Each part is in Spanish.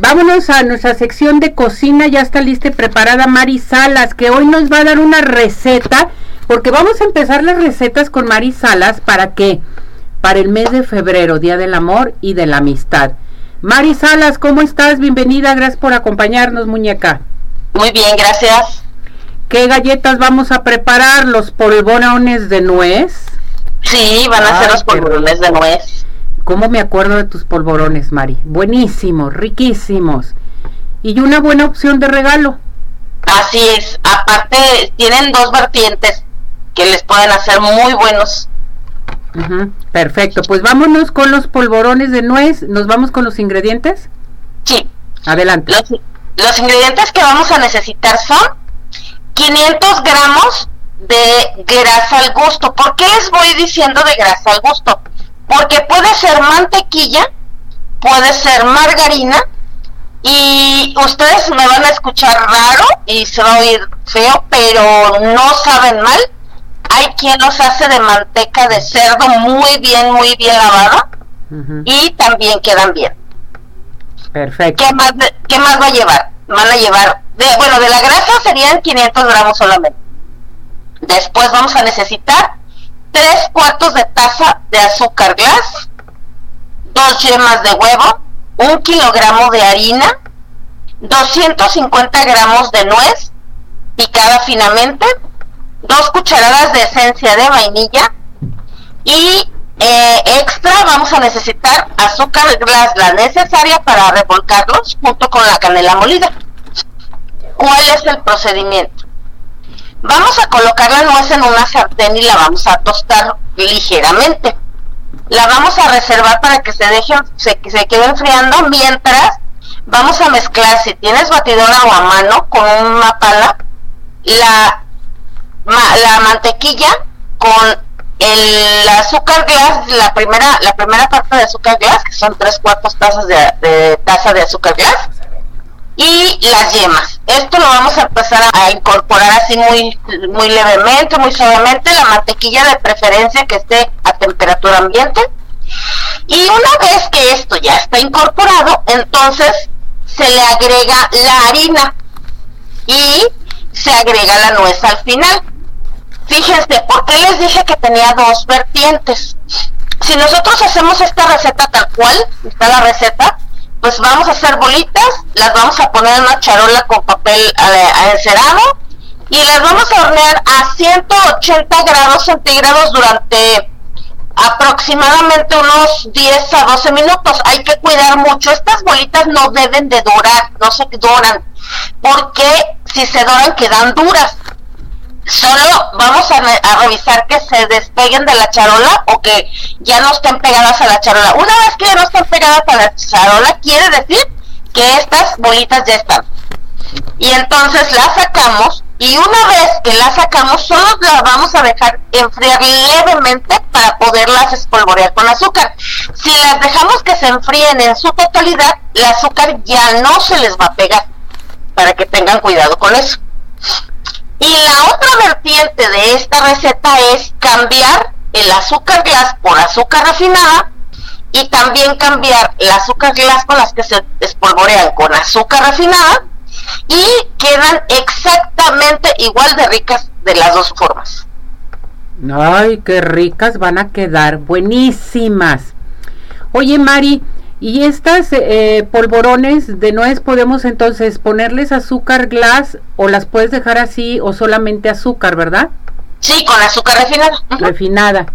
Vámonos a nuestra sección de cocina, ya está lista y preparada Mari Salas, que hoy nos va a dar una receta, porque vamos a empezar las recetas con Mari Salas, ¿para qué? Para el mes de febrero, Día del Amor y de la Amistad. Mari Salas, ¿cómo estás? Bienvenida, gracias por acompañarnos, muñeca. Muy bien, gracias. ¿Qué galletas vamos a preparar? ¿Los polvorones de nuez? Sí, van a ser los polvorones de nuez. ¿Cómo me acuerdo de tus polvorones, Mari? Buenísimos, riquísimos. Y una buena opción de regalo. Así es. Aparte, tienen dos vertientes que les pueden hacer muy buenos. Perfecto. Pues vámonos con los polvorones de nuez. ¿Nos vamos con los ingredientes? Sí. Adelante. Los, los ingredientes que vamos a necesitar son 500 gramos de grasa al gusto. ¿Por qué les voy diciendo de grasa al gusto? Porque puede ser mantequilla, puede ser margarina, y ustedes me van a escuchar raro y se va a oír feo, pero no saben mal. Hay quien los hace de manteca de cerdo muy bien, muy bien lavada y también quedan bien. Perfecto. ¿Qué más, ¿Qué más va a llevar? Van a llevar, de, bueno, de la grasa serían 500 gramos solamente. Después vamos a necesitar 3 cuartos de taza de azúcar glass, 2 yemas de huevo, 1 kilogramo de harina, 250 gramos de nuez picada finamente, 2 cucharadas de esencia de vainilla y eh, extra vamos a necesitar azúcar glass la necesaria para revolcarlos junto con la canela molida. ¿Cuál es el procedimiento? Vamos a colocar la nuez en una sartén y la vamos a tostar ligeramente. La vamos a reservar para que se deje, se, se quede enfriando mientras vamos a mezclar, si tienes batidora o a mano, con una pala, la, la mantequilla con el azúcar glass, la primera, la primera parte de azúcar glass, que son tres cuartos tazas de, de taza de azúcar glass, y las yemas. Esto lo vamos a empezar a incorporar así muy, muy levemente, muy suavemente, la mantequilla de preferencia que esté a temperatura ambiente. Y una vez que esto ya está incorporado, entonces se le agrega la harina y se agrega la nuez al final. Fíjense, ¿por qué les dije que tenía dos vertientes? Si nosotros hacemos esta receta tal cual, está la receta, pues vamos a hacer bolitas, las vamos a poner en una charola con papel eh, encerado y las vamos a hornear a 180 grados centígrados durante aproximadamente unos 10 a 12 minutos. Hay que cuidar mucho. Estas bolitas no deben de dorar, no se doran, porque si se doran quedan duras solo vamos a, revisar que se despeguen de la charola o que ya no estén pegadas a la charola. Una vez que ya no estén pegadas a la charola, quiere decir que estas bolitas ya están. Y entonces las sacamos y una vez que las sacamos, solo las vamos a dejar enfriar levemente para poderlas espolvorear con azúcar. Si las dejamos que se enfríen en su totalidad, el azúcar ya no se les va a pegar, para que tengan cuidado con eso. Y la otra vertiente de esta receta es cambiar el azúcar glass por azúcar refinada y también cambiar el azúcar glass con las que se espolvorean con azúcar refinada y quedan exactamente igual de ricas de las dos formas. Ay, qué ricas van a quedar, buenísimas. Oye, Mari, y estas eh, polvorones de nuez podemos entonces ponerles azúcar glass o las puedes dejar así o solamente azúcar, ¿verdad? Sí, con azúcar refinada. Refinada.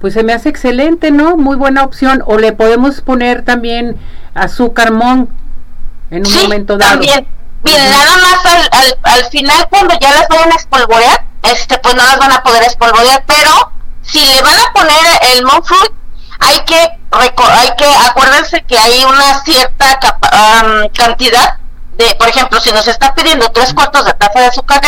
Pues se me hace excelente, ¿no? Muy buena opción. O le podemos poner también azúcar mon en un momento dado. También. Nada más al, al, final cuando ya las vayan a espolvorear, este, pues no las van a poder espolvorear, pero si le van a poner el monk fruit, hay que hay que acuérdense que hay una cierta cantidad de, por ejemplo, si nos está pidiendo tres cuartos de taza de azúcar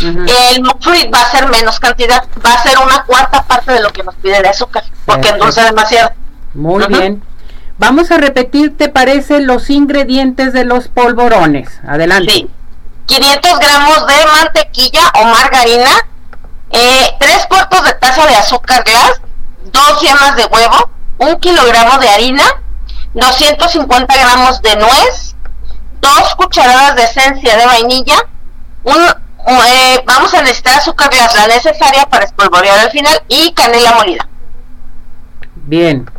el fruit va a ser menos cantidad, va a ser una cuarta parte de lo que nos pide de azúcar, porque endulza demasiado. Muy bien. Vamos a repetir, ¿te parece los ingredientes de los polvorones? Adelante. Sí. 500 gramos de mantequilla o margarina, eh, tres cuartos de taza de azúcar glass, dos yemas de huevo, un kilogramo de harina, 250 gramos de nuez, dos cucharadas de esencia de vainilla, un, eh, vamos a necesitar azúcar glass, la necesaria para espolvorear al final, y canela molida. Bien,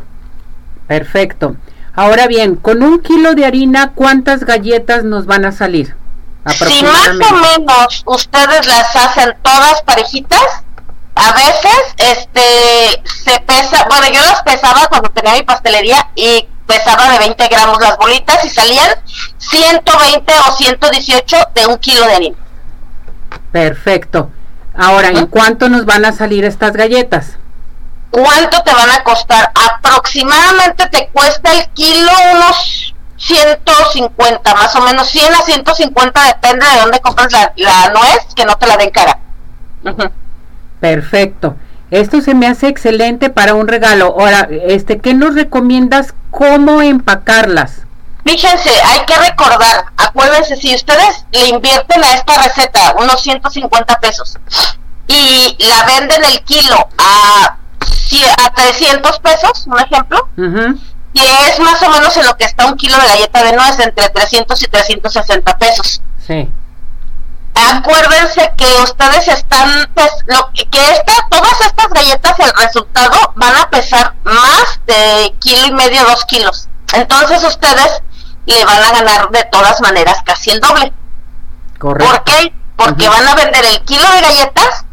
perfecto. Ahora bien, con un kilo de harina, ¿cuántas galletas nos van a salir? Si más o menos ustedes las hacen todas parejitas, a veces este se pesa, bueno yo las pesaba cuando tenía mi pastelería y pesaba de 20 gramos las bolitas y salían 120 o 118 de un kilo de harina. Perfecto. Ahora, ¿en cuánto nos van a salir estas galletas? ¿Cuánto te van a costar? Aproximadamente te cuesta el kilo unos 150, más o menos 100 a 150, depende de dónde compras la, nuez, que no te la den cara. Perfecto. Esto se me hace excelente para un regalo. Ahora, este, ¿qué nos recomiendas cómo empacarlas? Fíjense, hay que recordar, acuérdense, si ustedes le invierten a esta receta unos 150 pesos y la venden el kilo a, a 300 pesos, un ejemplo, y es más o menos en lo que está un kilo de galleta de nuez, entre 300 y 360 pesos. Sí. Acuérdense que ustedes están, pues, lo que esta, todas estas galletas, el resultado van a pesar más de kilo y medio, dos kilos. Entonces ustedes le van a ganar de todas maneras casi el doble. Correcto. ¿Por qué? Porque van a vender el kilo de galletas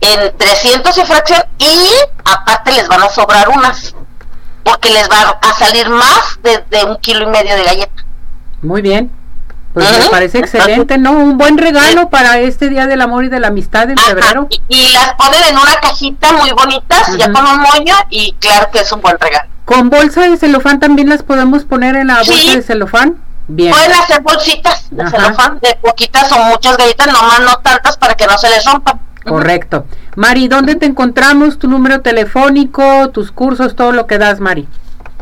en 300 y fracción y aparte les van a sobrar unas porque les va a salir más de, un kilo y medio de galleta. Muy bien. Pues me parece excelente, ¿no? Un buen regalo para este Día del Amor y de la Amistad en febrero. Y, las ponen en una cajita muy bonitas, ya con un moño, y claro que es un buen regalo. ¿Con bolsa de celofán también las podemos poner en la bolsa de celofán? Bien. Pueden hacer bolsitas de celofán, de poquitas o muchas galletas, nomás no tantas para que no se les rompan. Correcto. Mari, ¿dónde te encontramos? Tu número telefónico, tus cursos, todo lo que das, Mari.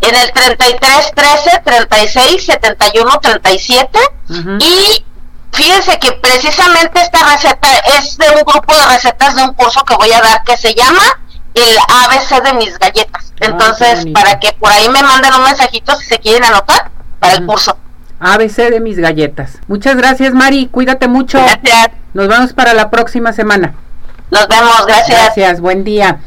En el 33 13 36 71 37 y fíjense que precisamente esta receta es de un grupo de recetas de un curso que voy a dar que se llama el ABC de mis galletas. Ah, Entonces, para que por ahí me manden un mensajito si se quieren anotar para el curso. ABC de mis galletas. Muchas gracias, Mari. Cuídate mucho. Gracias. Nos vemos para la próxima semana. Nos vemos, gracias. Gracias, buen día.